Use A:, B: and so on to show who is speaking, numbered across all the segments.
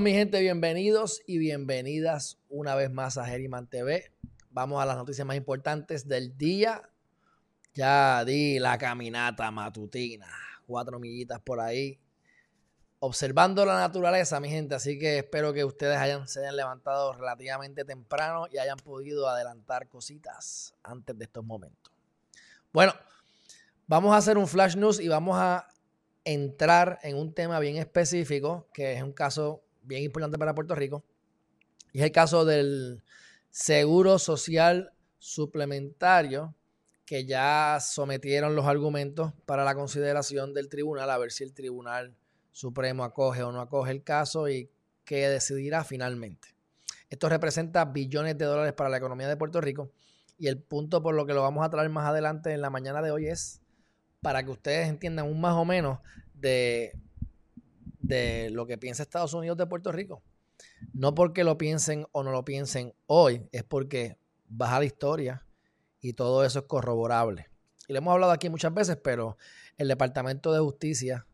A: Mi gente, bienvenidos y bienvenidas una vez más a Geriman TV. Vamos a las noticias más importantes del día. Ya di la caminata matutina, cuatro millitas por ahí, observando la naturaleza, mi gente. Así que espero que ustedes hayan, se hayan levantado relativamente temprano y hayan podido adelantar cositas antes de estos momentos. Bueno, vamos a hacer un flash news y vamos a entrar en un tema bien específico, que es un caso bien importante para Puerto Rico, y es el caso del seguro social suplementario, que ya sometieron los argumentos para la consideración del tribunal, a ver si el tribunal supremo acoge o no acoge el caso y qué decidirá finalmente. Esto representa billones de dólares para la economía de Puerto Rico y el punto por lo que lo vamos a traer más adelante en la mañana de hoy es para que ustedes entiendan un más o menos de, de lo que piensa Estados Unidos de Puerto Rico. No porque lo piensen o no lo piensen hoy, es porque baja la historia y todo eso es corroborable. Y lo hemos hablado aquí muchas veces, pero el Departamento de Justicia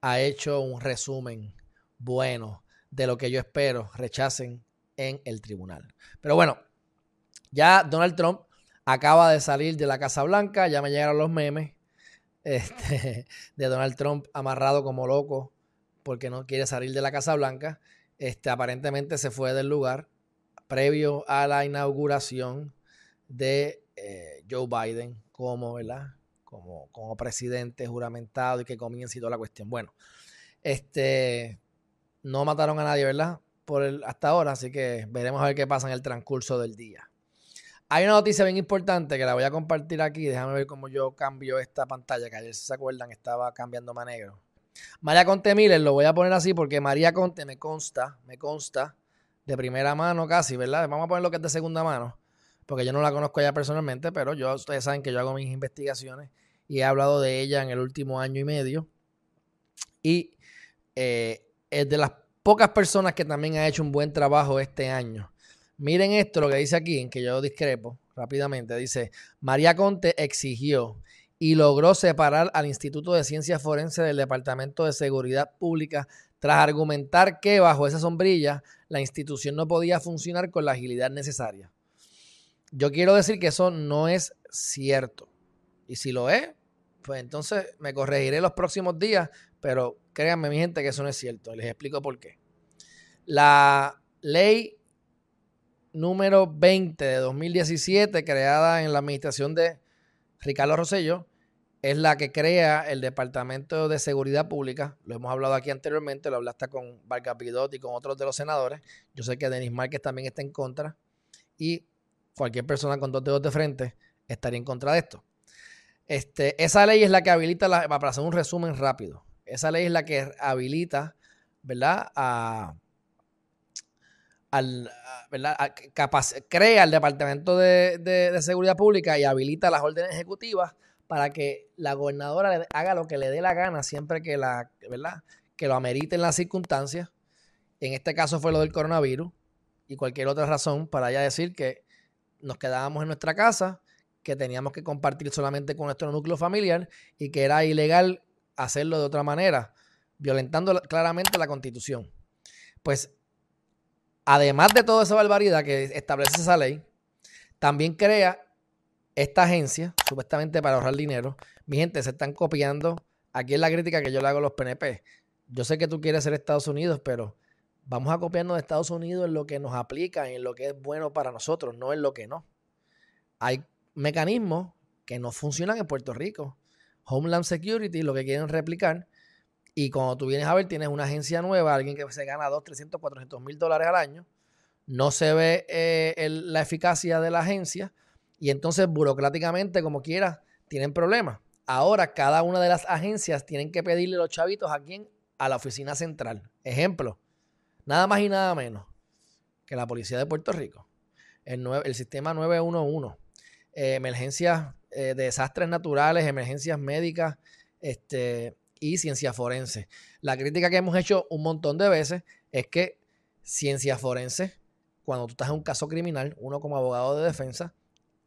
A: ha hecho un resumen bueno de lo que yo espero rechacen en el tribunal. Pero bueno, ya Donald Trump acaba de salir de la Casa Blanca, ya me llegaron los memes este, de Donald Trump amarrado como loco porque no quiere salir de la Casa Blanca. Este, aparentemente se fue del lugar previo a la inauguración de eh, Joe Biden como, ¿verdad? Como, como presidente juramentado y que comience y toda la cuestión. Bueno, este, no mataron a nadie, ¿verdad? Por el, hasta ahora, así que veremos a ver qué pasa en el transcurso del día. Hay una noticia bien importante que la voy a compartir aquí. Déjame ver cómo yo cambio esta pantalla, que ayer, si se acuerdan, estaba cambiando a. María Conte Miller, lo voy a poner así porque María Conte me consta, me consta de primera mano casi, ¿verdad? Vamos a poner lo que es de segunda mano, porque yo no la conozco ya personalmente, pero yo, ustedes saben que yo hago mis investigaciones y he hablado de ella en el último año y medio. Y eh, es de las pocas personas que también ha hecho un buen trabajo este año Miren esto, lo que dice aquí, en que yo discrepo rápidamente. Dice, María Conte exigió y logró separar al Instituto de Ciencias Forenses del Departamento de Seguridad Pública tras argumentar que bajo esa sombrilla la institución no podía funcionar con la agilidad necesaria. Yo quiero decir que eso no es cierto. Y si lo es, pues entonces me corregiré los próximos días, pero créanme mi gente que eso no es cierto. Les explico por qué. La ley número 20 de 2017, creada en la administración de Ricardo Rosello, es la que crea el Departamento de Seguridad Pública. Lo hemos hablado aquí anteriormente, lo hablaste con Vargas Pidot y con otros de los senadores. Yo sé que Denis Márquez también está en contra y cualquier persona con dos dedos de frente estaría en contra de esto. Este, esa ley es la que habilita, la, para hacer un resumen rápido, esa ley es la que habilita, ¿verdad? A, al, crea el Departamento de, Seguridad Pública y habilita las órdenes ejecutivas para que la gobernadora haga lo que le dé la gana siempre que, la, ¿verdad? que lo ameriten las circunstancias. En este caso fue lo del coronavirus y cualquier otra razón para ella decir que nos quedábamos en nuestra casa, que teníamos que compartir solamente con nuestro núcleo familiar y que era ilegal hacerlo de otra manera, violentando claramente la constitución. Pues además de toda esa barbaridad que establece esa ley, también crea esta agencia, supuestamente para ahorrar dinero. Mi gente, se están copiando. Aquí es la crítica que yo le hago a los PNP. Yo sé que tú quieres ser Estados Unidos, pero vamos a copiarnos de Estados Unidos en lo que nos aplica, en lo que es bueno para nosotros, no en lo que no. Hay mecanismos que no funcionan en Puerto Rico. Homeland Security, lo que quieren replicar, y cuando tú vienes a ver, tienes una agencia nueva, alguien que se gana 2, 300, 400 mil dólares al año, no se ve eh, la eficacia de la agencia y entonces burocráticamente, como quiera, tienen problemas. Ahora, cada una de las agencias tienen que pedirle los chavitos a quién? A la oficina central. Ejemplo, nada más y nada menos que la Policía de Puerto Rico, el, el sistema 911, eh, emergencias eh, de desastres naturales, emergencias médicas, este, y ciencia forense. La crítica que hemos hecho un montón de veces es que ciencia forense, cuando tú estás en un caso criminal, uno como abogado de defensa,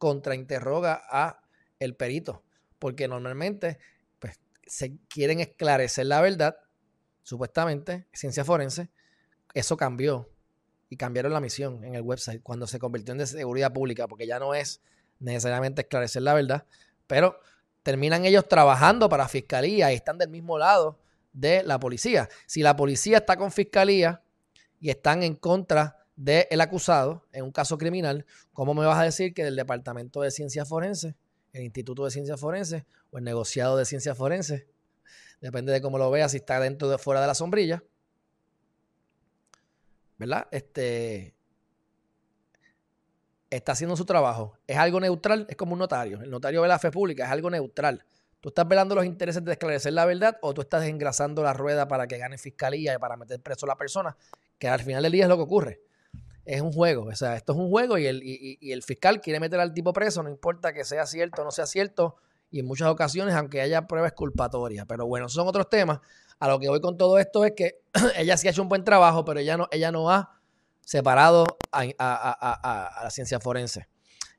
A: contrainterroga a el perito, porque normalmente pues, se quieren esclarecer la verdad, supuestamente, ciencia forense, eso cambió y cambiaron la misión en el website cuando se convirtió en de seguridad pública, porque ya no es necesariamente esclarecer la verdad, pero terminan ellos trabajando para fiscalía y están del mismo lado de la policía. Si la policía está con fiscalía y están en contra del acusado en un caso criminal, ¿cómo me vas a decir que del Departamento de Ciencias Forenses, el Instituto de Ciencias Forenses o el negociado de Ciencias Forenses, depende de cómo lo veas, si está dentro o fuera de la sombrilla, ¿verdad? Este está haciendo su trabajo. Es algo neutral, es como un notario. El notario ve la fe pública, es algo neutral. ¿Tú estás velando los intereses de esclarecer la verdad o tú estás engrasando la rueda para que gane fiscalía y para meter preso a la persona? Que al final del día es lo que ocurre. Es un juego. O sea, esto es un juego y el, y el fiscal quiere meter al tipo preso, no importa que sea cierto o no sea cierto, y en muchas ocasiones, aunque haya pruebas culpatorias. Pero bueno, son otros temas. A lo que voy con todo esto es que ella sí ha hecho un buen trabajo, pero ella no, ella no ha separado a, la ciencia forense.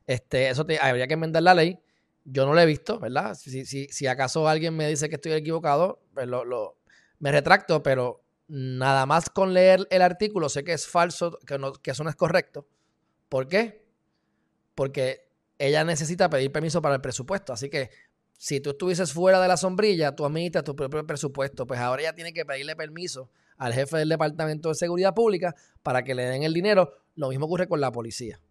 A: Este, eso habría que enmendar la ley. Yo no lo he visto, ¿verdad? Si, si, acaso alguien me dice que estoy equivocado, pues lo, me retracto, pero nada más con leer el artículo sé que es falso, que, no, que eso no es correcto. ¿Por qué? Porque ella necesita pedir permiso para el presupuesto. Así que si tú estuvieses fuera de la sombrilla, tú administras tu propio presupuesto, pues ahora ella tiene que pedirle permiso al jefe del Departamento de Seguridad Pública para que le den el dinero. Lo mismo ocurre con la policía.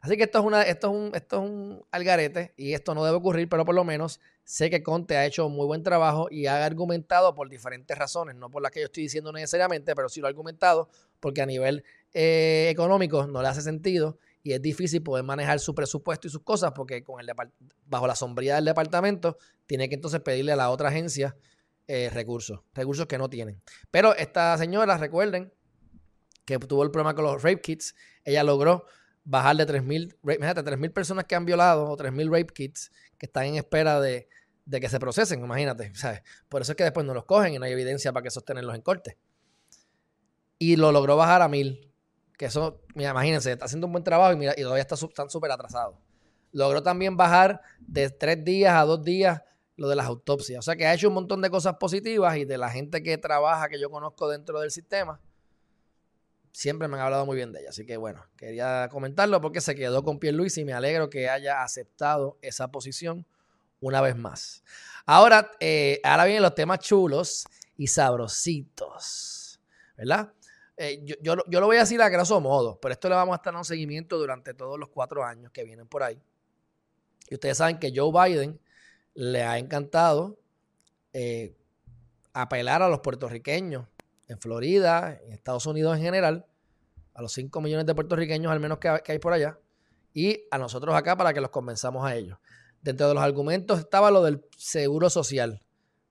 A: Así que esto es, una, esto, es un, esto es un algarete y esto no debe ocurrir, pero por lo menos sé que Conte ha hecho muy buen trabajo y ha argumentado por diferentes razones, no por las que yo estoy diciendo necesariamente, pero sí lo ha argumentado porque a nivel eh, económico no le hace sentido y es difícil poder manejar su presupuesto y sus cosas porque con el bajo la sombría del departamento tiene que entonces pedirle a la otra agencia eh, recursos, recursos que no tienen. Pero esta señora, recuerden que tuvo el problema con los rape kits, ella logró bajar de 3.000, imagínate, 3.000 personas que han violado o 3.000 rape kits que están en espera de, que se procesen, imagínate, ¿sabes? Por eso es que después no los cogen y no hay evidencia para que sostenerlos en corte. Y lo logró bajar a 1.000 que eso, mira, imagínense, está haciendo un buen trabajo y, mira, y todavía está, están súper atrasados. Logró también bajar de tres días a dos días lo de las autopsias. O sea que ha hecho un montón de cosas positivas y de la gente que trabaja, que yo conozco dentro del sistema, siempre me han hablado muy bien de ella. Así que bueno, quería comentarlo porque se quedó con Luis y me alegro que haya aceptado esa posición una vez más. Ahora, eh, ahora vienen los temas chulos y sabrositos, ¿verdad? Eh, yo, lo voy a decir a grosso modo, pero esto le vamos a estar dando seguimiento durante todos los cuatro años que vienen por ahí. Y ustedes saben que Joe Biden le ha encantado eh, apelar a los puertorriqueños en Florida, en Estados Unidos en general, a los 5 millones de puertorriqueños al menos que, hay por allá, y a nosotros acá para que los convenzamos a ellos. Dentro de los argumentos estaba lo del seguro social,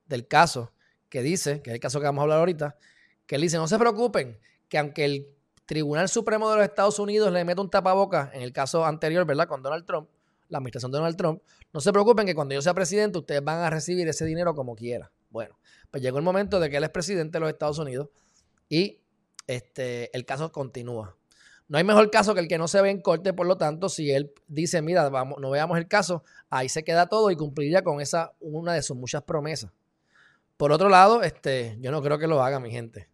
A: del caso que dice, que es el caso que vamos a hablar ahorita, que él dice, no se preocupen, que aunque el Tribunal Supremo de los Estados Unidos le meta un tapaboca en el caso anterior, ¿verdad? Con Donald Trump, la administración de Donald Trump, no se preocupen que cuando yo sea presidente ustedes van a recibir ese dinero como quiera. Bueno, pues llegó el momento de que él es presidente de los Estados Unidos y este, el caso continúa. No hay mejor caso que el que no se ve en corte, por lo tanto, si él dice, mira, vamos, no veamos el caso, ahí se queda todo y cumpliría con esa, una de sus muchas promesas. Por otro lado, este, yo no creo que lo haga mi gente.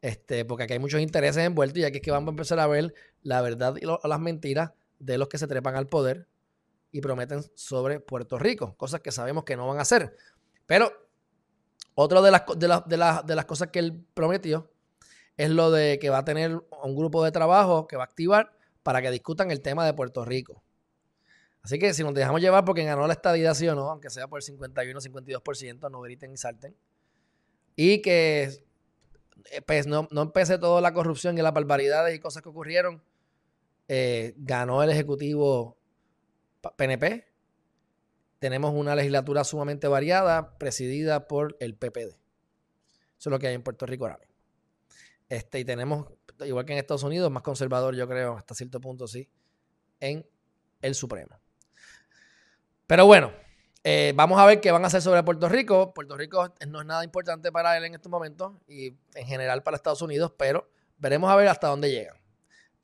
A: Este, porque aquí hay muchos intereses envueltos y aquí es que vamos a empezar a ver la verdad y las mentiras de los que se trepan al poder y prometen sobre Puerto Rico, cosas que sabemos que no van a hacer. Pero otra de las, de, de las cosas que él prometió es lo de que va a tener un grupo de trabajo que va a activar para que discutan el tema de Puerto Rico. Así que si nos dejamos llevar porque ganó la estadidad, sí o no, aunque sea por el 51 52%, no griten y salten. Y que eh, pues no, no empecé toda la corrupción y las barbaridades y cosas que ocurrieron. Eh, ganó el Ejecutivo PNP. Tenemos una legislatura sumamente variada, presidida por el PPD. Eso es lo que hay en Puerto Rico ahora. Este, y tenemos, igual que en Estados Unidos, más conservador, yo creo, hasta cierto punto, sí, en el Supremo. Pero bueno, eh, vamos a ver qué van a hacer sobre Puerto Rico. Puerto Rico no es nada importante para él en estos momentos y en general para Estados Unidos, pero veremos a ver hasta dónde llegan.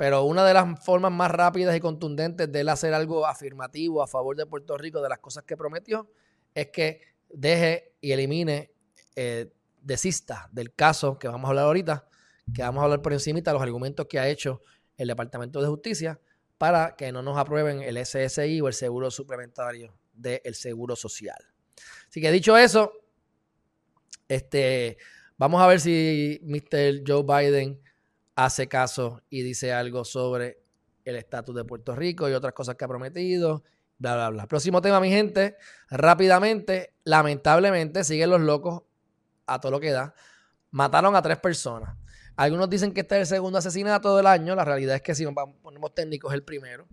A: Pero una de las formas más rápidas y contundentes de él hacer algo afirmativo a favor de Puerto Rico, de las cosas que prometió, es que deje y elimine, eh, desista del caso que vamos a hablar ahorita, que vamos a hablar por encima de los argumentos que ha hecho el Departamento de Justicia para que no nos aprueben el SSI o el seguro suplementario del Seguro Social. Así que dicho eso, este, vamos a ver si Mr. Joe Biden hace caso y dice algo sobre el estatus de Puerto Rico y otras cosas que ha prometido, bla, bla, bla. Próximo tema, mi gente, rápidamente, lamentablemente siguen los locos a todo lo que da. Mataron a tres personas. Algunos dicen que este es el segundo asesinato del año. La realidad es que si nos ponemos técnicos es el primero.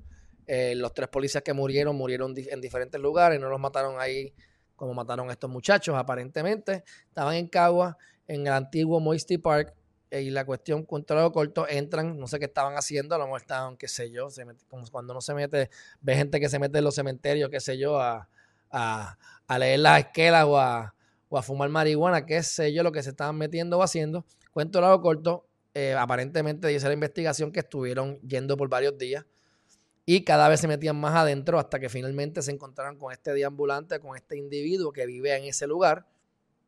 A: Eh, los tres policías que murieron murieron en diferentes lugares. No los mataron ahí como mataron a estos muchachos, aparentemente. Estaban en Cagua, en el antiguo Moisty Park. Eh, y la cuestión, control corto, entran, no sé qué estaban haciendo, a lo mejor estaban, qué sé yo, como cuando no se mete, ve gente que se mete en los cementerios, qué sé yo, a, leer las esquelas o a, o a fumar marihuana, qué sé yo, lo que se estaban metiendo o haciendo. Cuento largo corto, eh, aparentemente dice la investigación que estuvieron yendo por varios días y cada vez se metían más adentro hasta que finalmente se encontraron con este deambulante, con este individuo que vive en ese lugar.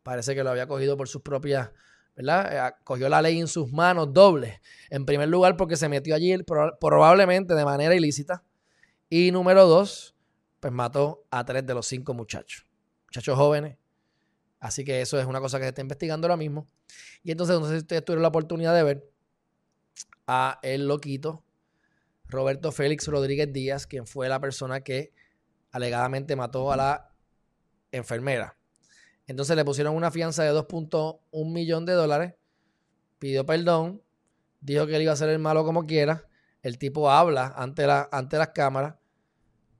A: Parece que lo había cogido por sus propias, ¿verdad? Eh, cogió la ley en sus manos doble. En primer lugar porque se metió allí probablemente de manera ilícita. Y número dos, pues mató a tres de los cinco muchachos. Muchachos jóvenes, Así que eso es una cosa que se está investigando ahora mismo. Y entonces, no sé si ustedes tuvieron la oportunidad de ver a el loquito Roberto Félix Rodríguez Díaz, quien fue la persona que alegadamente mató a la enfermera. Entonces le pusieron una fianza de 2.1 millón de dólares, pidió perdón, dijo que él iba a ser el malo como quiera. El tipo habla ante, la, ante las cámaras,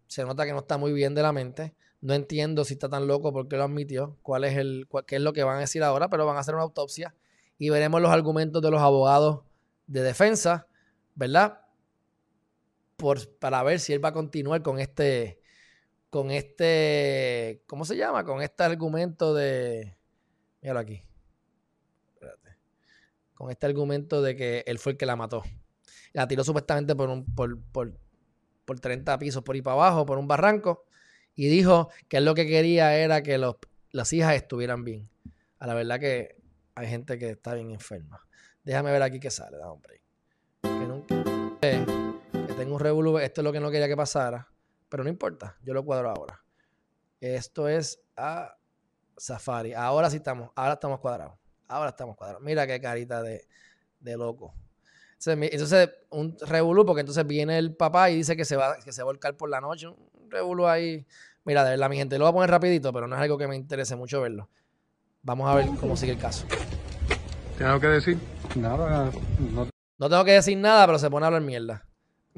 A: se nota que no está muy bien de la mente. No entiendo si está tan loco porque lo admitió, cuál es el, qué es lo que van a decir ahora, pero van a hacer una autopsia y veremos los argumentos de los abogados de defensa, ¿verdad? Por, para ver si él va a continuar con este, con este, ¿cómo se llama? Con este argumento de, míralo aquí, Espérate. con este argumento de que él fue el que la mató. La tiró supuestamente por, un, por, por, por 30 pisos por ahí para abajo, por un barranco y dijo que él lo que quería era que los, las hijas estuvieran bien. A la verdad que hay gente que está bien enferma. Déjame ver aquí qué sale, da hombre. Que, nunca, que tengo un revolú. Esto es lo que no quería que pasara. Pero no importa, yo lo cuadro ahora. Esto es a Safari. Ahora sí estamos, ahora estamos cuadrados. Ahora estamos cuadrados. Mira qué carita de, de loco. Entonces, un revolú, porque entonces viene el papá y dice que se va, que se va a volcar por la noche. Un revolú ahí Mira, de verdad, mi gente, lo voy a poner rapidito, pero no es algo que me interese mucho verlo. Vamos a ver cómo sigue el caso.
B: ¿Tengo que decir? Nada.
A: No, no tengo que decir nada, pero se pone a hablar mierda.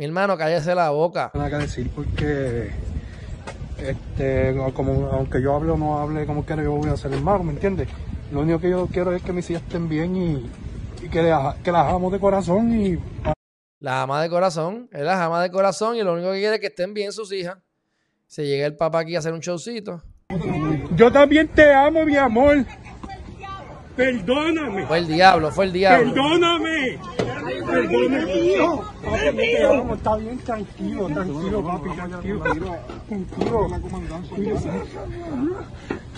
A: Mi hermano, cállese la boca.
B: Nada que decir porque, este, como, aunque yo hable o no hable como quiera, yo voy a ser hermano, ¿me entiendes? Lo único que yo quiero es que mis hijas estén bien y, que, que las amo de corazón y...
A: Las ama de corazón, él las ama de corazón y lo único que quiere es que estén bien sus hijas. Se llega el papá aquí a hacer un showcito.
B: Yo también te amo, mi amor. Perdóname.
A: Fue el diablo, fue el diablo.
B: Perdóname. Perdóname, hijo. Papi, Está bien, tranquilo, tranquilo, papi, tranquilo. Tranquilo.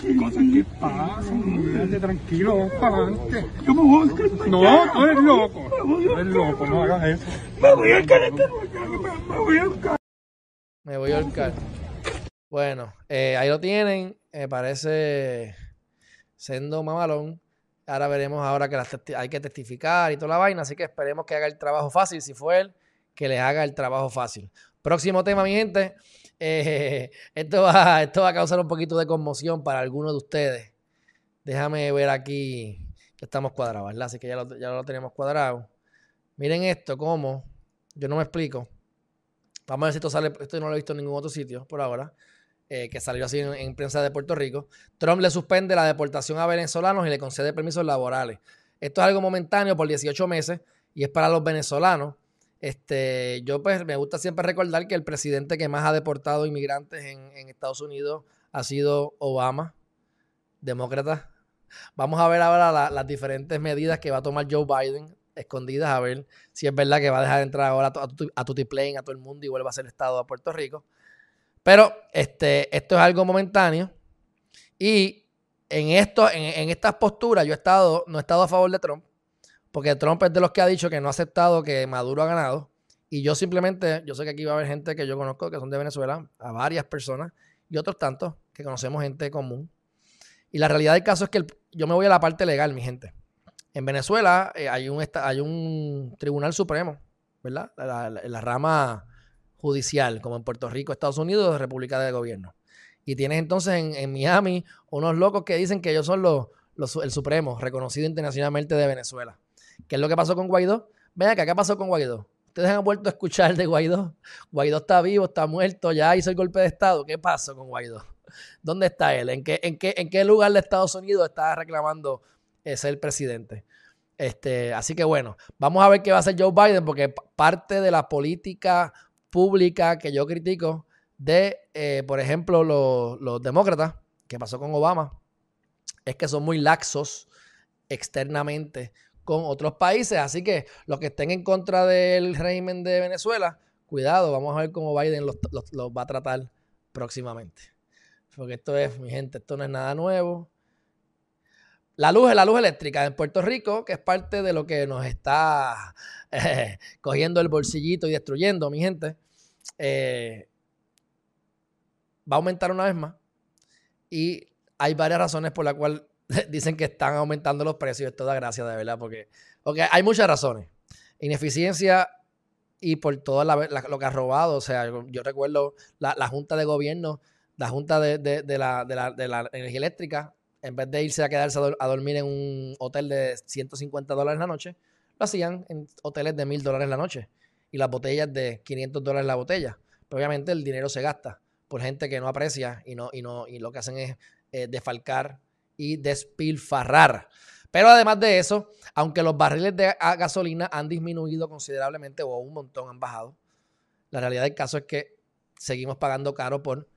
B: ¿Qué cosas que pasan? Quédate tranquilo, vamos para adelante. Yo me voy a No, tú eres loco. Tú eres loco, no hagas eso. Me voy a ahorcar este Me voy a ahorcar.
A: Me voy a ahorcar. Bueno, eh, ahí lo tienen. Me parece siendo mamalón. Ahora veremos ahora que hay que testificar y toda la vaina. Así que esperemos que haga el trabajo fácil. Si fue él, que le haga el trabajo fácil. Próximo tema, mi gente. Eh, esto, va, esto va a causar un poquito de conmoción para algunos de ustedes. Déjame ver aquí. estamos cuadrados, ¿verdad? Así que ya lo, ya lo tenemos cuadrado. Miren esto, cómo. Yo no me explico. Vamos a ver si esto sale. Esto no lo he visto en ningún otro sitio por ahora. Eh, que salió así en, prensa de Puerto Rico, Trump le suspende la deportación a venezolanos y le concede permisos laborales. Esto es algo momentáneo por 18 meses y es para los venezolanos. Este, yo pues me gusta siempre recordar que el presidente que más ha deportado inmigrantes en, Estados Unidos ha sido Obama, demócrata. Vamos a ver ahora las diferentes medidas que va a tomar Joe Biden escondidas a ver si es verdad que va a dejar entrar ahora a, a, a a todo el mundo y vuelve a ser Estado a Puerto Rico. Pero este, esto es algo momentáneo. Y en, esto, en, estas posturas yo he estado, no he estado a favor de Trump. porque Trump es de los que ha dicho que no ha aceptado que Maduro ha ganado. Y yo simplemente, yo sé que aquí va a haber gente que yo conozco que son de Venezuela, a varias personas, y otros tantos que conocemos gente común. Y la realidad del caso es que yo me voy a la parte legal, mi gente. En Venezuela eh, hay, un, hay un tribunal supremo, ¿verdad? La, la, rama judicial, como en Puerto Rico, Estados Unidos, República de Gobierno. Y tienes entonces en, Miami unos locos que dicen que ellos son los, el Supremo, reconocido internacionalmente de Venezuela. ¿Qué es lo que pasó con Guaidó? Vean acá, ¿qué pasó con Guaidó? Ustedes han vuelto a escuchar de Guaidó. Guaidó está vivo, está muerto, ya hizo el golpe de Estado. ¿Qué pasó con Guaidó? ¿Dónde está él? ¿En qué, lugar de Estados Unidos está reclamando ser presidente? Este, así que bueno, vamos a ver qué va a hacer Joe Biden, porque parte de la política pública que yo critico de, eh, por ejemplo, los, demócratas, que pasó con Obama, es que son muy laxos externamente con otros países. Así que los que estén en contra del régimen de Venezuela, cuidado, vamos a ver cómo Biden los, va a tratar próximamente. Porque esto es, mi gente, esto no es nada nuevo. La luz la luz eléctrica en Puerto Rico, que es parte de lo que nos está eh, cogiendo el bolsillito y destruyendo, mi gente. Eh, va a aumentar una vez más. Y hay varias razones por las cuales dicen que están aumentando los precios. Esto da gracia, de verdad, porque, porque hay muchas razones. Ineficiencia y por todo lo que ha robado. O sea, yo, recuerdo la, Junta de Gobierno, la Junta de, la, Energía Eléctrica, en vez de irse a quedarse a, dormir en un hotel de 150 dólares la noche, lo hacían en hoteles de 1000 dólares la noche y las botellas de 500 dólares la botella. Pero obviamente el dinero se gasta por gente que no aprecia y, no, y, no, y lo que hacen es eh, defalcar y despilfarrar. Pero además de eso, aunque los barriles de gasolina han disminuido considerablemente o un montón han bajado, la realidad del caso es que seguimos pagando caro por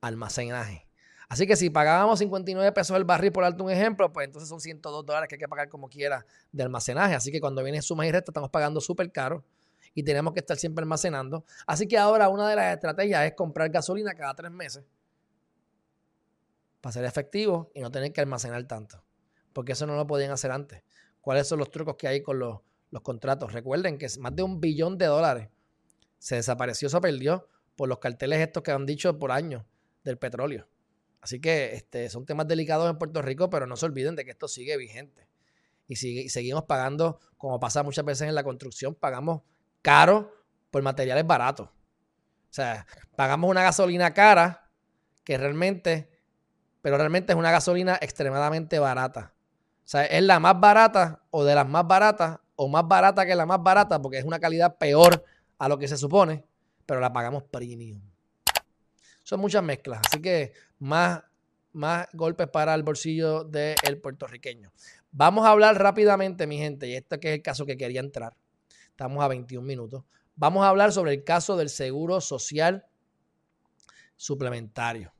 A: almacenaje. Así que si pagábamos 59 pesos el barril, por alto un ejemplo, pues entonces son 102 dólares que hay que pagar como quiera de almacenaje. Así que cuando viene suma y resta, estamos pagando súper caro y tenemos que estar siempre almacenando. Así que ahora una de las estrategias es comprar gasolina cada tres meses para ser efectivo y no tener que almacenar tanto. Porque eso no lo podían hacer antes. ¿Cuáles son los trucos que hay con los, contratos? Recuerden que más de un billón de dólares se desapareció, se perdió por los carteles estos que han dicho por años del petróleo. Así que este, son temas delicados en Puerto Rico, pero no se olviden de que esto sigue vigente. Y, sigue, y seguimos pagando, como pasa muchas veces en la construcción, pagamos caro por materiales baratos. O sea, pagamos una gasolina cara que realmente pero realmente es una gasolina extremadamente barata. O sea, es la más barata o de las más baratas o más barata que la más barata porque es una calidad peor a lo que se supone, pero la pagamos premium. Son muchas mezclas, así que más, más golpes para el bolsillo del puertorriqueño. Vamos a hablar rápidamente, mi gente, y este que es el caso que quería entrar. Estamos a 21 minutos. Vamos a hablar sobre el caso del seguro social suplementario.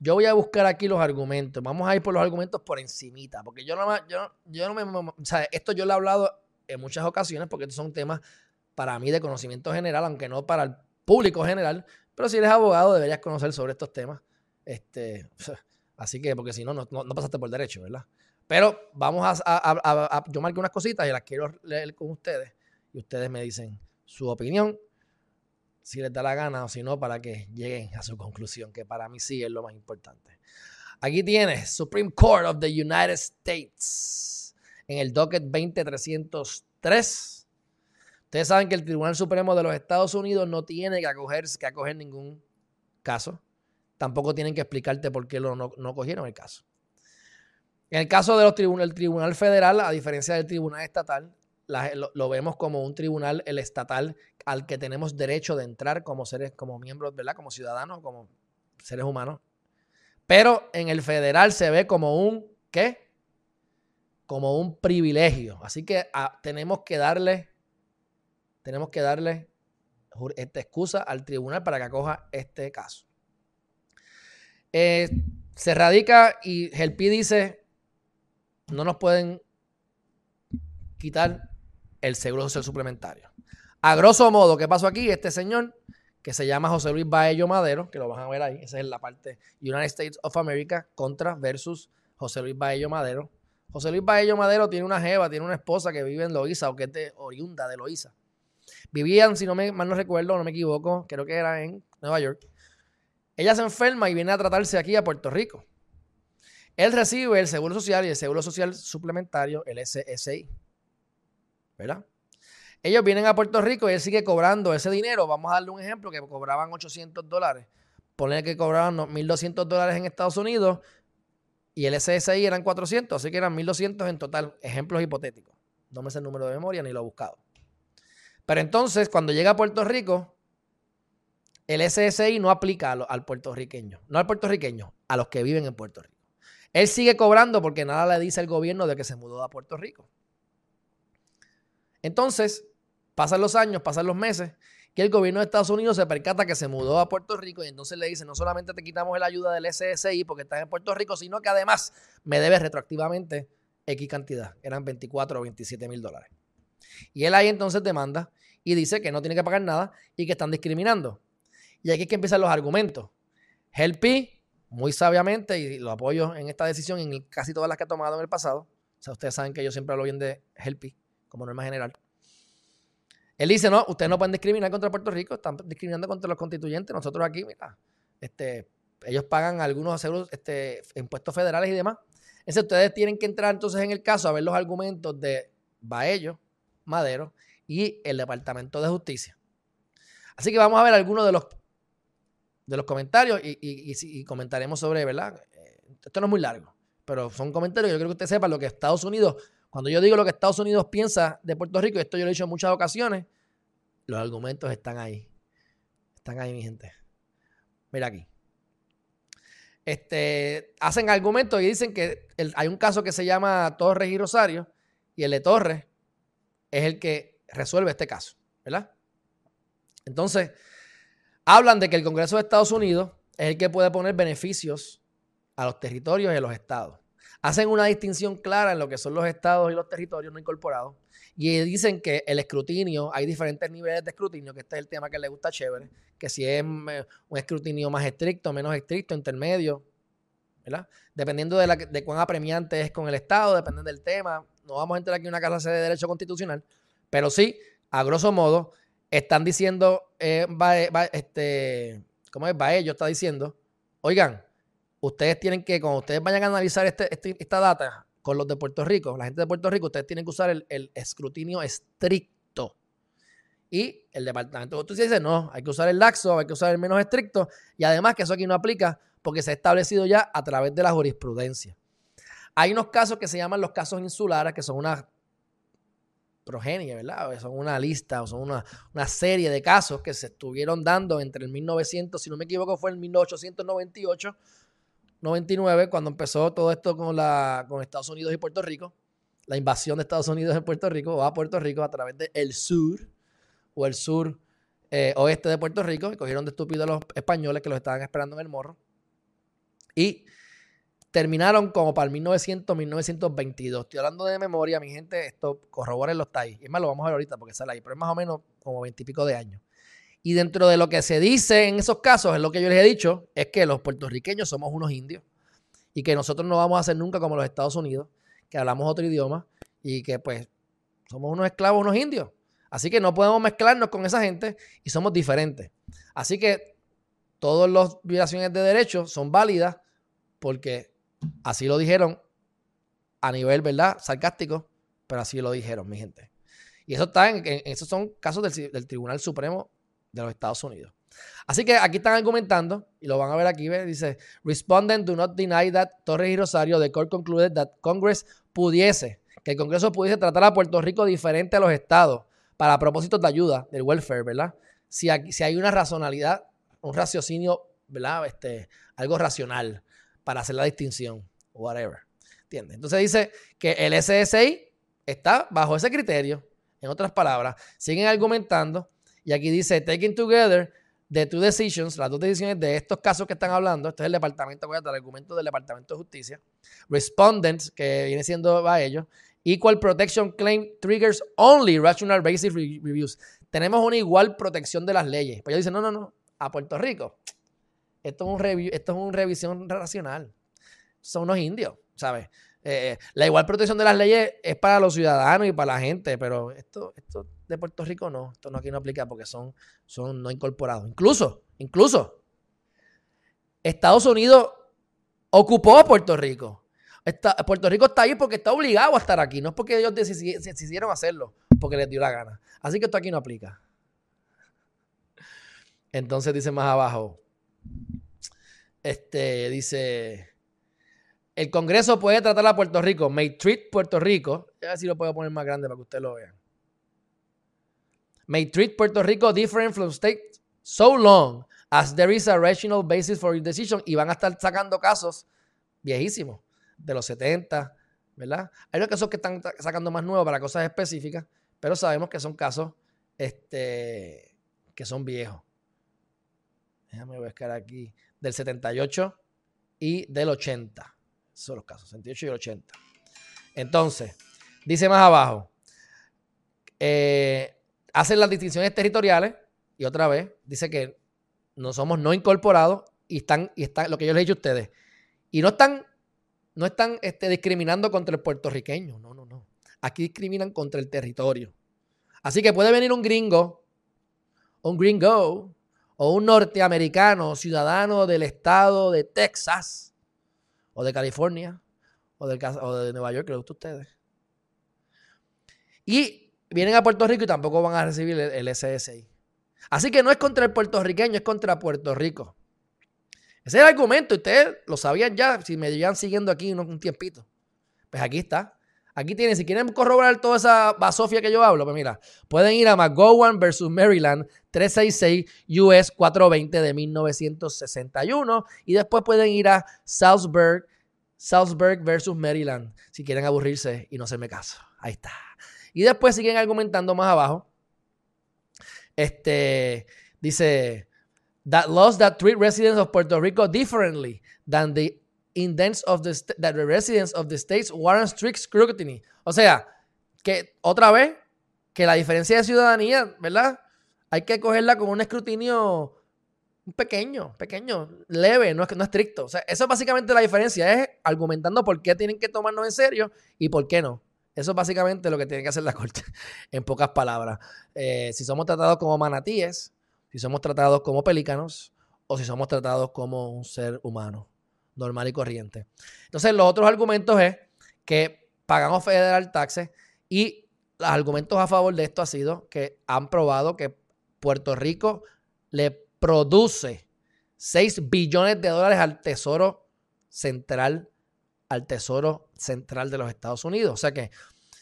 A: Yo voy a buscar aquí los argumentos. Vamos a ir por los argumentos por encimita, porque yo no, yo, yo no me... O sea, esto yo lo he hablado en muchas ocasiones porque estos son temas para mí de conocimiento general, aunque no para el público general, pero si eres abogado deberías conocer sobre estos temas. Este, así que, porque si no, no, pasaste por derecho, ¿verdad? Pero vamos a, a, a, Yo marqué unas cositas y las quiero leer con ustedes y ustedes me dicen su opinión si les da la gana o si no, para que lleguen a su conclusión, que para mí sí es lo más importante. Aquí tienes Supreme Court of the United States en el docket 20303. Ustedes saben que el Tribunal Supremo de los Estados Unidos no tiene que acoger, que acoger ningún caso. Tampoco tienen que explicarte por qué no, no cogieron el caso. En el caso del tribunal, Tribunal Federal, a diferencia del Tribunal Estatal, lo, vemos como un tribunal, el estatal, al que tenemos derecho de entrar como seres, como miembros, ¿verdad? Como ciudadanos, como seres humanos. Pero en el federal se ve como un, ¿qué? Como un privilegio. Así que ah, tenemos que darle, tenemos que darle esta excusa al tribunal para que acoja este caso. Eh, se radica y el Pi dice, no nos pueden quitar el seguro social suplementario. A grosso modo, ¿qué pasó aquí? Este señor, que se llama José Luis Baello Madero, que lo van a ver ahí, esa es la parte United States of America contra versus José Luis Baello Madero, José Luis Baello Madero tiene una jeva, tiene una esposa que vive en Loíza o que es oriunda de Loíza. Vivían, si no me mal no recuerdo, no me equivoco, creo que era en Nueva York. Ella se enferma y viene a tratarse aquí a Puerto Rico. Él recibe el Seguro Social y el Seguro Social Suplementario, el SSI. ¿Verdad? Ellos vienen a Puerto Rico y él sigue cobrando ese dinero. Vamos a darle un ejemplo que cobraban 800 dólares. Poner que cobraban 1.200 dólares en Estados Unidos y el SSI eran 400, así que eran 1.200 en total. Ejemplos hipotéticos. No me sé el número de memoria ni lo he buscado. Pero entonces, cuando llega a Puerto Rico, el SSI no aplica al puertorriqueño. No al puertorriqueño, a los que viven en Puerto Rico. Él sigue cobrando porque nada le dice el gobierno de que se mudó a Puerto Rico. Entonces, pasan los años, pasan los meses, que el gobierno de Estados Unidos se percata que se mudó a Puerto Rico y entonces le dice, no solamente te quitamos la ayuda del SSI porque estás en Puerto Rico, sino que además me debes retroactivamente X cantidad, eran 24 o 27 mil dólares. Y él ahí entonces demanda y dice que no tiene que pagar nada y que están discriminando. Y aquí que empiezan los argumentos. Helpi, muy sabiamente, y lo apoyo en esta decisión en casi todas las que ha tomado en el pasado. O sea, ustedes saben que yo siempre hablo bien de Helpi como norma general. Él dice, no, ustedes no pueden discriminar contra Puerto Rico, están discriminando contra los constituyentes. Nosotros aquí, mira, este, ellos pagan algunos seguros, este, impuestos federales y demás. Entonces ustedes tienen que entrar entonces en el caso a ver los argumentos de Baello, Madero y el Departamento de Justicia. Así que vamos a ver algunos de los, de los comentarios y, comentaremos sobre, ¿verdad? Eh, esto no es muy largo, pero son comentarios yo creo que usted sepa lo que Estados Unidos cuando yo digo lo que Estados Unidos piensa de Puerto Rico, y esto yo lo he dicho en muchas ocasiones, los argumentos están ahí. Están ahí, mi gente. Mira aquí. Este, hacen argumentos y dicen que hay un caso que se llama Torres y Rosario, y el de Torres es el que resuelve este caso, ¿verdad? Entonces, hablan de que el Congreso de Estados Unidos es el que puede poner beneficios a los territorios y a los estados hacen una distinción clara en lo que son los estados y los territorios no incorporados. Y dicen que el escrutinio, hay diferentes niveles de escrutinio, que este es el tema que le gusta chévere, que si es mm, un escrutinio más estricto, menos estricto, intermedio, ¿verdad? Dependiendo de, la, de cuán apremiante es con el Estado, depende del tema. No vamos a entrar aquí en una clase de derecho constitucional, pero sí, a grosso modo, están diciendo, eh, este, ¿cómo es? Baello está diciendo, oigan, ustedes tienen que, cuando ustedes vayan a analizar este, este, esta data con los de Puerto Rico, la gente de Puerto Rico, ustedes tienen que usar el, escrutinio estricto. Y el Departamento de Justicia dice, no, hay que usar el laxo, hay que usar el menos estricto. Y además que eso aquí no aplica porque se ha establecido ya a través de la jurisprudencia. Hay unos casos que se llaman los casos insulares, que son una progenie, ¿verdad? Son una lista o son una, una, serie de casos que se estuvieron dando entre el 1900, si no me equivoco, fue en 1898 99, cuando empezó todo esto con, la, con Estados Unidos y Puerto Rico, la invasión de Estados Unidos en Puerto Rico, va a Puerto Rico a través del sur o el sur eh, oeste de Puerto Rico, y cogieron de estúpidos a los españoles que los estaban esperando en el morro, y terminaron como para el 1900, 1922. Estoy hablando de memoria, mi gente, esto corroboren los ahí. Es más, lo vamos a ver ahorita porque sale ahí, pero es más o menos como veintipico de años. Y dentro de lo que se dice en esos casos, es lo que yo les he dicho, es que los puertorriqueños somos unos indios y que nosotros no vamos a ser nunca como los Estados Unidos, que hablamos otro idioma y que pues somos unos esclavos, unos indios. Así que no podemos mezclarnos con esa gente y somos diferentes. Así que todas las violaciones de derechos son válidas porque así lo dijeron a nivel, ¿verdad? Sarcástico, pero así lo dijeron, mi gente. Y eso está en, esos son casos del Tribunal Supremo de los Estados Unidos. Así que aquí están argumentando, y lo van a ver aquí, dice, respondent do not deny that Torres y Rosario, the court concluded that Congress pudiese, que el Congreso pudiese tratar a Puerto Rico diferente a los estados para propósitos de ayuda, del welfare, ¿verdad? Si, si hay una racionalidad, un raciocinio, ¿verdad? Este, algo racional para hacer la distinción, whatever. ¿Entiendes? Entonces dice que el SSI está bajo ese criterio. En otras palabras, siguen argumentando y aquí dice, taking together the two decisions, las dos decisiones de estos casos que están hablando, este es el departamento, voy a el argumento del Departamento de Justicia, respondents, que viene siendo a ellos, equal protection claim triggers only rational basis reviews. Tenemos una igual protección de las leyes. Pues ellos dicen, no, no, no, a Puerto Rico, esto es un, esto es una revisión racional. Son unos indios, ¿sabes? eh, la igual protección de las leyes es para los ciudadanos y para la gente, pero esto, esto de Puerto Rico no, esto no aquí no aplica porque son, son no incorporados. Incluso, incluso, Estados Unidos ocupó a Puerto Rico. Puerto Rico está ahí porque está obligado a estar aquí, no es porque ellos decidieron hacerlo, porque les dio la gana. Así que esto aquí no aplica. Entonces dice más abajo, este dice, el Congreso puede tratar a Puerto Rico, may treat Puerto Rico, a ver si lo puedo poner más grande para que usted lo vea. May treat Puerto Rico different from state so long as there is a rational basis for your decision y van a estar sacando casos viejísimos de los 70, ¿verdad? Hay unos casos que están sacando más nuevos para cosas específicas, pero sabemos que son casos este, que son viejos. Déjame buscar aquí. Del 78 y del 80. Esos son los casos, 78 y el 80. Entonces, dice más abajo, eh, hacen las distinciones territoriales y otra vez dice que no somos no incorporados y están, y están lo que yo les he dicho a ustedes, y no están no están este, discriminando contra el puertorriqueño. No, no, no. Aquí discriminan contra el territorio. Así que puede venir un gringo, un gringo, o un norteamericano, ciudadano del estado de Texas, o de California, o, de Nueva York, que ustedes. Y vienen a Puerto Rico y tampoco van a recibir el, SSI. Así que no es contra el puertorriqueño, es contra Puerto Rico. Ese es el argumento. Ustedes lo sabían ya si me llevan siguiendo aquí un tiempito. Pues aquí está. Aquí tienen, si quieren corroborar toda esa basofia que yo hablo, pues mira, pueden ir a McGowan versus Maryland 366 US 420 de 1961 y después pueden ir a Salzburg, Salzburg versus Maryland si quieren aburrirse y no hacerme caso. Ahí está. Y después siguen argumentando más abajo. Este dice that laws that treat residents of Puerto Rico differently than the indents of the that the residents of the states warrant strict scrutiny. O sea, que otra vez que la diferencia de ciudadanía, ¿verdad? Hay que cogerla con un escrutinio pequeño, pequeño, leve, no es, no estricto. O sea, eso es básicamente la diferencia, es argumentando por qué tienen que tomarnos en serio y por qué no. Eso es básicamente lo que tiene que hacer la Corte, en pocas palabras. Eh, si somos tratados como manatíes, si somos tratados como pelícanos o si somos tratados como un ser humano normal y corriente. Entonces, los otros argumentos es que pagamos federal taxes y los argumentos a favor de esto ha sido que han probado que Puerto Rico le produce 6 billones de dólares al Tesoro Central, al Tesoro Central de los Estados Unidos. O sea que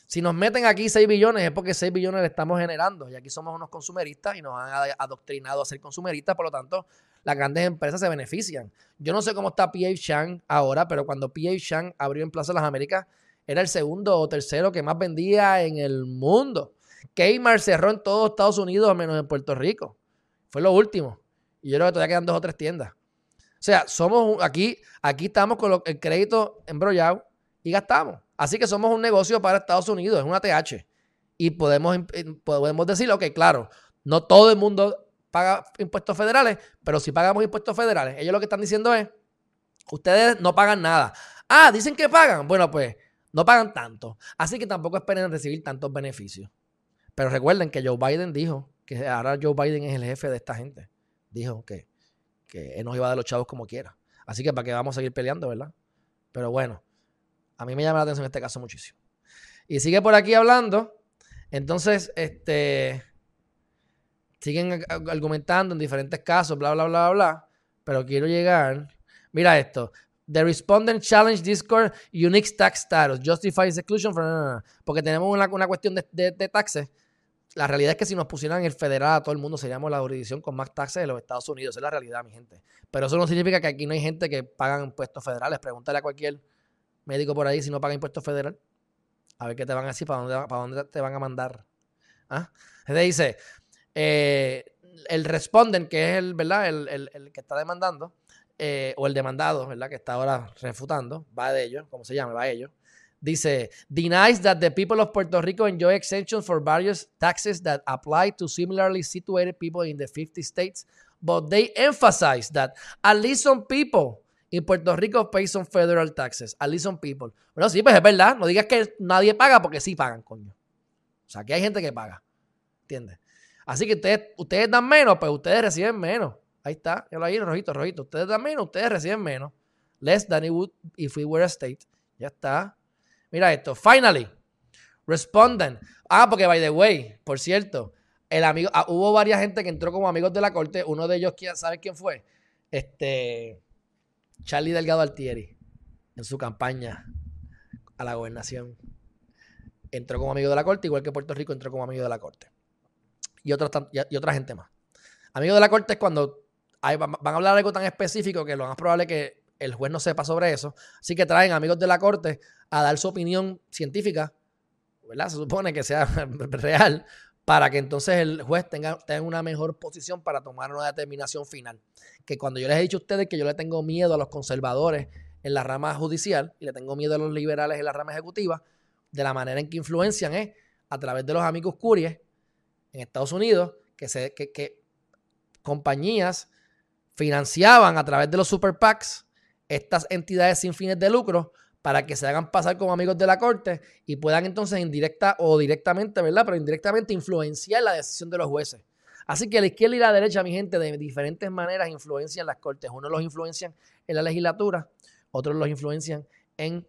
A: si nos meten aquí 6 billones es porque 6 billones le estamos generando. Y aquí somos unos consumeristas y nos han adoctrinado a ser consumeristas, por lo tanto, las grandes empresas se benefician. Yo no sé cómo está P.A. Chang ahora, pero cuando P.A. Chang abrió en Plaza de las Américas, era el segundo o tercero que más vendía en el mundo. Kmart cerró en todo Estados Unidos, menos en Puerto Rico. Fue lo último. Y yo creo que todavía quedan dos o tres tiendas. O sea, somos aquí, aquí estamos con el crédito embrollado y gastamos. Así que somos un negocio para Estados Unidos, es una TH. Y podemos, eh, podemos decir, ok, claro, no todo el mundo paga impuestos federales, pero si pagamos impuestos federales, ellos lo que están diciendo es, ustedes no pagan nada. Ah, dicen que pagan. Bueno, pues no pagan tanto. Así que tampoco esperen recibir tantos beneficios. Pero recuerden que Joe Biden dijo que ahora Joe Biden es el jefe de esta gente. Dijo que, que él nos iba a dar los chavos como quiera. Así que para qué vamos a seguir peleando, ¿verdad? Pero bueno, a mí me llama la atención este caso muchísimo. Y sigue por aquí hablando. Entonces, este. Siguen argumentando en diferentes casos, bla, bla, bla, bla. Pero quiero llegar. Mira esto. The respondent challenge Discord unique tax status justifies exclusion from. Porque tenemos una, cuestión de, de, taxes. La realidad es que si nos pusieran el federal a todo el mundo, seríamos la jurisdicción con más taxes de los Estados Unidos. Esa es la realidad, mi gente. Pero eso no significa que aquí no hay gente que pagan impuestos federales. Pregúntale a cualquier médico por ahí si no paga impuestos federal. A ver qué te van a decir, para dónde, para dónde te van a mandar. ¿Ah? dice, eh, el respondent, que es el, ¿verdad? El, que está demandando, eh, o el demandado, ¿verdad? Que está ahora refutando, va de ellos, como se llama, va de ellos. Dice, denies that the people of Puerto Rico enjoy exemptions for various taxes that apply to similarly situated people in the 50 states, but they emphasize that at least some people In Puerto Rico pay some federal taxes. At least some people. Bueno, sí, pues es verdad. No digas que nadie paga porque sí pagan, coño. O sea, aquí hay gente que paga. ¿Entiendes? Así que ustedes, ustedes dan menos, pues ustedes reciben menos. Ahí está. Yo lo ahí, rojito, rojito. Ustedes dan menos, ustedes reciben menos. Less than it would if we were a state. Ya está. Mira esto. Finally. Responden. Ah, porque by the way, por cierto, el amigo, ah, hubo varias gente que entró como amigos de la corte. Uno de ellos, ¿sabes quién fue? Este, Charlie Delgado Altieri, en su campaña a la gobernación. Entró como amigo de la corte, igual que Puerto Rico entró como amigo de la corte. Y, y otra gente más. Amigo de la corte es cuando van a hablar algo tan específico que lo más probable que el juez no sepa sobre eso. Así que traen amigos de la corte a dar su opinión científica, ¿verdad? Se supone que sea real, para que entonces el juez tenga, tenga, una mejor posición para tomar una determinación final. Que cuando yo les he dicho a ustedes que yo le tengo miedo a los conservadores en la rama judicial y le tengo miedo a los liberales en la rama ejecutiva, de la manera en que influencian es a través de los amigos curies en Estados Unidos, que, se, que, que compañías financiaban a través de los super PACs estas entidades sin fines de lucro para que se hagan pasar como amigos de la corte y puedan entonces indirecta o directamente, ¿verdad? Pero indirectamente influenciar la decisión de los jueces. Así que la izquierda y la derecha, mi gente, de diferentes maneras influencian las cortes. Unos los influencian en la legislatura, otros los influencian en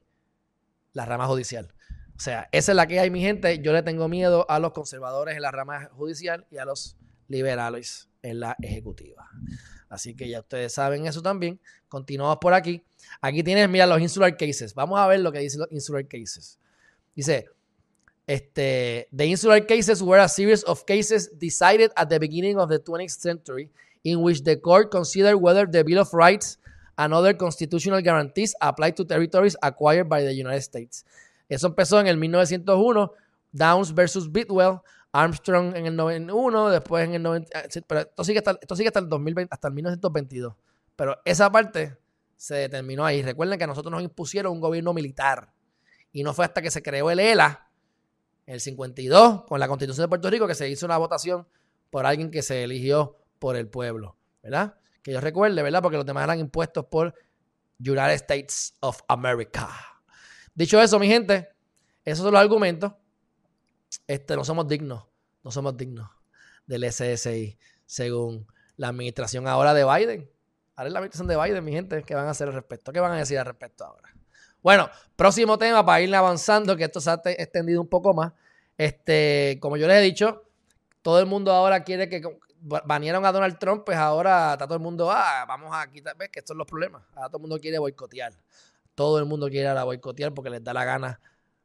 A: la rama judicial. O sea, esa es la que hay, mi gente. Yo le tengo miedo a los conservadores en la rama judicial y a los liberales en la ejecutiva. Así que ya ustedes saben eso también. Continuamos por aquí. Aquí tienes, mira, los insular cases. Vamos a ver lo que dice los insular cases. Dice, este, the insular cases were a series of cases decided at the beginning of the 20th century in which the court considered whether the Bill of Rights and other constitutional guarantees apply to territories acquired by the United States. Eso empezó en el 1901, Downs versus Bidwell, Armstrong en el 91, después en el 90, ah, pero esto sigue hasta, esto sigue hasta el 2020, hasta el 1922. Pero esa parte se determinó ahí. Recuerden que a nosotros nos impusieron un gobierno militar. Y no fue hasta que se creó el ELA, el 52, con la Constitución de Puerto Rico, que se hizo una votación por alguien que se eligió por el pueblo, ¿verdad? Que yo recuerde, ¿verdad? Porque los demás eran impuestos por United States of America. Dicho eso, mi gente, esos son los argumentos este, no somos dignos, no somos dignos del SSI, según la administración ahora de Biden. Ahora es la administración de Biden, mi gente, ¿qué van a hacer al respecto? ¿Qué van a decir al respecto ahora? Bueno, próximo tema para ir avanzando, que esto se ha extendido un poco más. Este, como yo les he dicho, todo el mundo ahora quiere que banieron a Donald Trump, pues ahora está todo el mundo, ah, vamos a quitar, ves que estos son los problemas. Ahora todo el mundo quiere boicotear. Todo el mundo quiere ahora boicotear porque les da la gana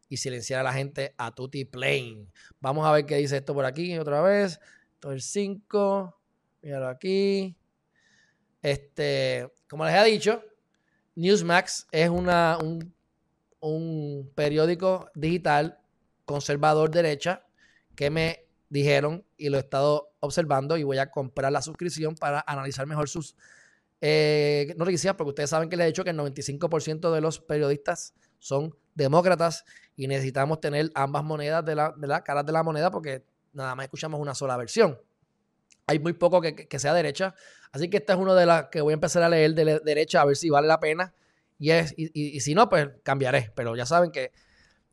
A: y silenciar a la gente a tutti plain. Vamos a ver qué dice esto por aquí otra vez. Esto es el 5. Míralo aquí. Este, como les he dicho, Newsmax es una, un, un periódico digital conservador derecha que me dijeron y lo he estado observando y voy a comprar la suscripción para analizar mejor sus eh, noticias, porque ustedes saben que les he dicho que el 95% de los periodistas son demócratas y necesitamos tener ambas monedas de la, ¿verdad? caras de la moneda porque nada más escuchamos una sola versión. Hay muy poco que, sea derecha, así que esta es una de las que voy a empezar a leer de derecha a ver si vale la pena. Y, es, y, si no, pues cambiaré. Pero ya saben que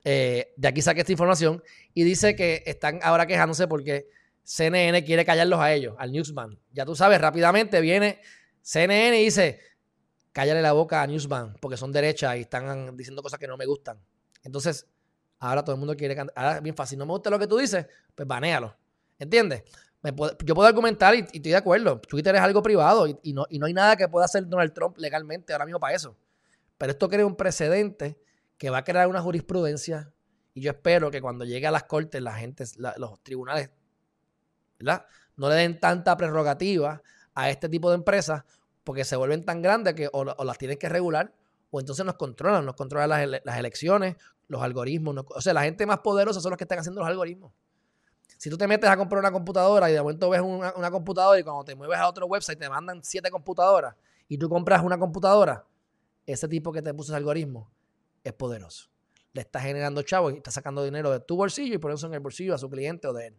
A: eh, de aquí saqué esta información y dice que están ahora quejándose porque CNN quiere callarlos a ellos, al Newsman. Ya tú sabes, rápidamente viene CNN y dice, cállale la boca a Newsman porque son derechas y están diciendo cosas que no me gustan. Entonces, ahora todo el mundo quiere cantar. Ahora, bien fácil, no me gusta lo que tú dices, pues banéalo. ¿Entiendes? yo puedo argumentar y, estoy de acuerdo. Twitter es algo privado y, no, y no hay nada que pueda hacer Donald Trump legalmente ahora mismo para eso. Pero esto crea un precedente que va a crear una jurisprudencia y yo espero que cuando llegue a las cortes la gente, los tribunales, ¿verdad? No le den tanta prerrogativa a este tipo de empresas porque se vuelven tan grandes que o, las tienen que regular o entonces nos controlan, nos controlan las, elecciones, los algoritmos. o sea, la gente más poderosa son los que están haciendo los algoritmos. Si tú te metes a comprar una computadora y de momento ves una, computadora y cuando te mueves a otro website te mandan siete computadoras y tú compras una computadora, ese tipo que te puso ese algoritmo es poderoso. Le está generando chavo y está sacando dinero de tu bolsillo y por eso en el bolsillo a su cliente o de él.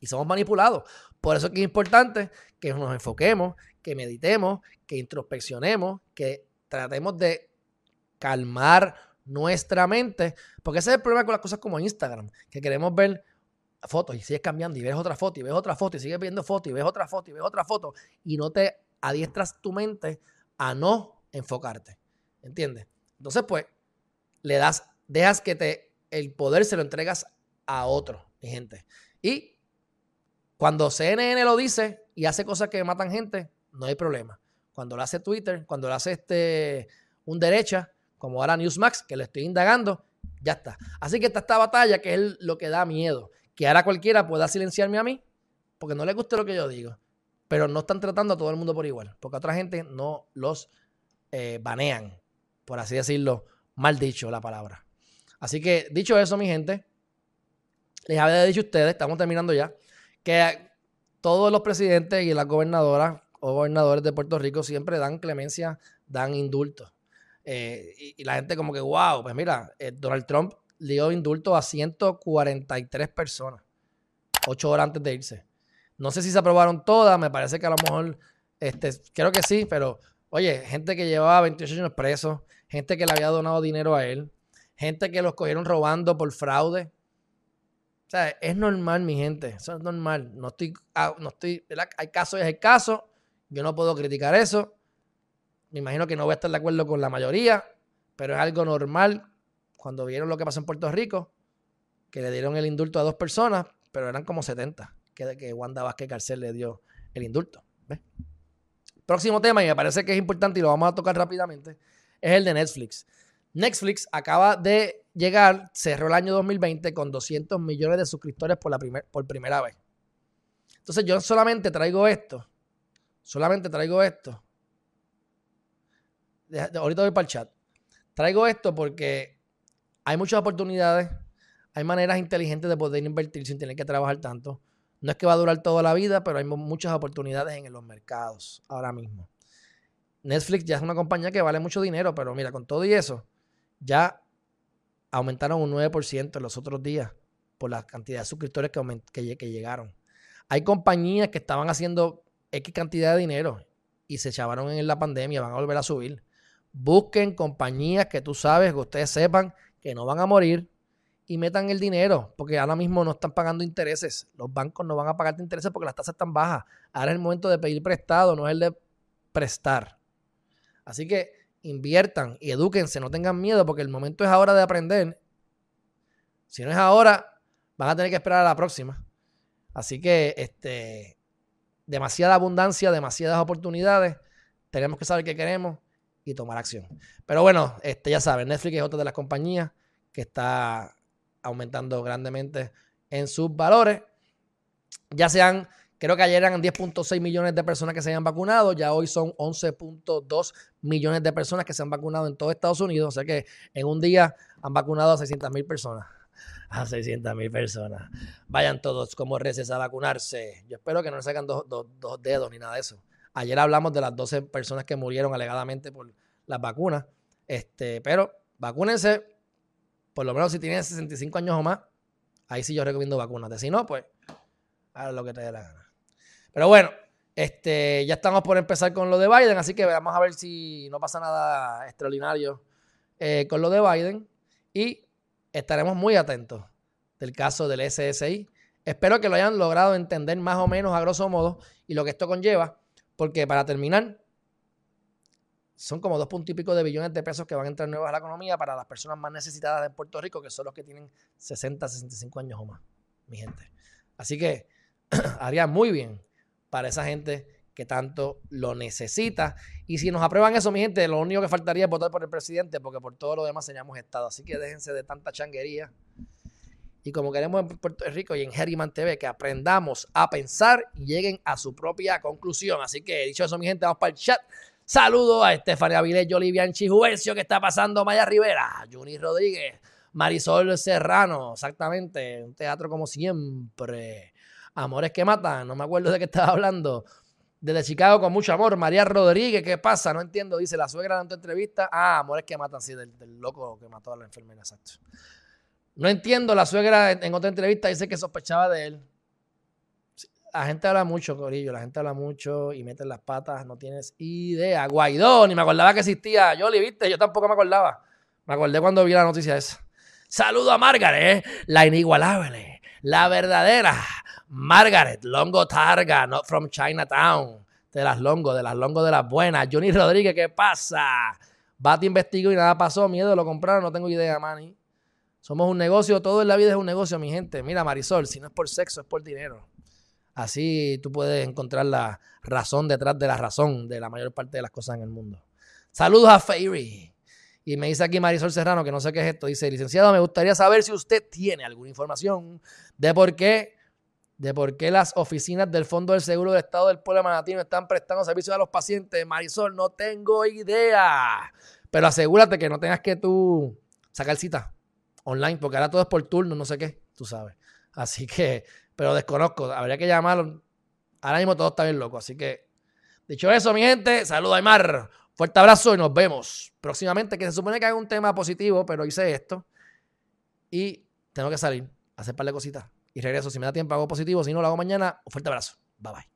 A: Y somos manipulados. Por eso es que es importante que nos enfoquemos, que meditemos, que introspeccionemos, que tratemos de calmar nuestra mente, porque ese es el problema con las cosas como Instagram, que queremos ver fotos y sigues cambiando y ves otra foto y ves otra foto y sigues viendo foto y ves otra foto y ves otra foto y no te adiestras tu mente a no enfocarte. ¿Entiendes? Entonces, pues, le das, dejas que te, el poder se lo entregas a otro, mi gente. Y cuando CNN lo dice y hace cosas que matan gente, no hay problema. Cuando lo hace Twitter, cuando lo hace este, un derecha, como ahora Newsmax, que le estoy indagando, ya está. Así que está esta batalla que es lo que da miedo. Que ahora cualquiera pueda silenciarme a mí, porque no le guste lo que yo digo. Pero no están tratando a todo el mundo por igual, porque a otra gente no los eh, banean, por así decirlo, mal dicho la palabra. Así que, dicho eso, mi gente, les había dicho a ustedes, estamos terminando ya, que todos los presidentes y las gobernadoras gobernadores de Puerto Rico siempre dan clemencia, dan indultos. Eh, y, la gente como que, wow, pues mira, eh, Donald Trump dio indulto a 143 personas, ocho horas antes de irse. No sé si se aprobaron todas, me parece que a lo mejor, este, creo que sí, pero oye, gente que llevaba 28 años preso, gente que le había donado dinero a él, gente que los cogieron robando por fraude. O sea, es normal, mi gente, eso es normal. No estoy, ah, no estoy, hay casos y hay casos, yo no puedo criticar eso. Me imagino que no voy a estar de acuerdo con la mayoría, pero es algo normal cuando vieron lo que pasó en Puerto Rico, que le dieron el indulto a dos personas, pero eran como 70 que, que Wanda Vázquez Garcés le dio el indulto. Próximo tema, y me parece que es importante y lo vamos a tocar rápidamente, es el de Netflix. Netflix acaba de llegar, cerró el año 2020 con 200 millones de suscriptores por, la por primera vez. Entonces yo solamente traigo esto, solamente traigo esto ahorita voy para el chat. Traigo esto porque hay muchas oportunidades, hay maneras inteligentes de poder invertir sin tener que trabajar tanto. No es que va a durar toda la vida, pero hay muchas oportunidades en los mercados ahora mismo. Netflix ya es una compañía que vale mucho dinero, pero mira, con todo y eso, ya aumentaron un 9% en los otros días por la cantidad de suscriptores que, que llegaron. Hay compañías que estaban haciendo X cantidad de dinero y se echaron en la pandemia, van a volver a subir. Busquen compañías que tú sabes, que ustedes sepan que no van a morir y metan el dinero, porque ahora mismo no están pagando intereses. Los bancos no van a pagarte intereses porque las tasas están bajas. Ahora es el momento de pedir prestado, no es el de prestar. Así que inviertan y edúquense, no tengan miedo, porque el momento es ahora de aprender. Si no es ahora, van a tener que esperar a la próxima. Así que este, demasiada abundancia, demasiadas oportunidades. Tenemos que saber qué queremos y tomar acción. Pero bueno, este, ya saben, Netflix es otra de las compañías que está aumentando grandemente en sus valores. Ya sean, creo que ayer eran 10.6 millones de personas que se habían vacunado, ya hoy son 11.2 millones de personas que se han vacunado en todo Estados Unidos, o sea que en un día han vacunado a 600 mil personas. A 600 mil personas. Vayan todos como reces a vacunarse. Yo espero que no le sacan dos dedos ni nada de eso. Ayer hablamos de las 12 personas que murieron alegadamente por las vacunas. Este, pero vacúnense, por lo menos si tienen 65 años o más, ahí sí yo recomiendo vacunas. Si no, pues, haz lo que te dé la gana. Pero bueno, este, ya estamos por empezar con lo de Biden, así que vamos a ver si no pasa nada extraordinario eh, con lo de Biden. Y estaremos muy atentos del caso del SSI. Espero que lo hayan logrado entender más o menos a grosso modo y lo que esto conlleva. Porque para terminar, son como dos puntos y pico de billones de pesos que van a entrar nuevos a la economía para las personas más necesitadas de Puerto Rico, que son los que tienen 60, 65 años o más, mi gente. Así que haría muy bien para esa gente que tanto lo necesita. Y si nos aprueban eso, mi gente, lo único que faltaría es votar por el presidente, porque por todo lo demás seríamos Estado. Así que déjense de tanta changuería y como queremos en Puerto Rico y en Herriman TV, que aprendamos a pensar y lleguen a su propia conclusión. Así que, dicho eso, mi gente, vamos para el chat. Saludos a Estefania Avilés, Olivian Chijuvencio, que está pasando Maya Rivera, Juni Rodríguez, Marisol Serrano, exactamente, un teatro como siempre. Amores que matan, no me acuerdo de qué estaba hablando. Desde Chicago con mucho amor, María Rodríguez, ¿qué pasa? No entiendo, dice la suegra de tu entrevista. Ah, Amores que matan, sí, del, loco que mató a la enfermera, exacto. No entiendo, la suegra en otra entrevista dice que sospechaba de él. la gente habla mucho, Corillo, la gente habla mucho y mete las patas, no tienes idea. Guaidó, ni me acordaba que existía. Yo le viste, yo tampoco me acordaba. Me acordé cuando vi la noticia esa. Saludo a Margaret, la inigualable, la verdadera Margaret Longo Targa, not from Chinatown. De las Longo, de las Longo de las buenas. Johnny Rodríguez, ¿qué pasa? Bati investigó y nada pasó. Miedo, lo compraron, no tengo idea, Manny. Somos un negocio, todo en la vida es un negocio, mi gente. Mira, Marisol, si no es por sexo, es por dinero. Así tú puedes encontrar la razón detrás de la razón de la mayor parte de las cosas en el mundo. Saludos a Fairy. Y me dice aquí Marisol Serrano, que no sé qué es esto. Dice, licenciado, me gustaría saber si usted tiene alguna información de por qué, de por qué las oficinas del Fondo del Seguro del Estado del Pueblo Manatí están prestando servicios a los pacientes. Marisol, no tengo idea. Pero asegúrate que no tengas que tú sacar cita online, porque ahora todo es por turno, no sé qué, tú sabes. Así que, pero desconozco, habría que llamarlo. Ahora mismo todo está bien loco, así que, dicho eso, mi gente, saludos a Aymar. Fuerte abrazo y nos vemos próximamente, que se supone que hay un tema positivo, pero hice esto y tengo que salir, hacer un par de cositas y regreso. Si me da tiempo hago positivo, si no lo hago mañana, un fuerte abrazo. Bye bye.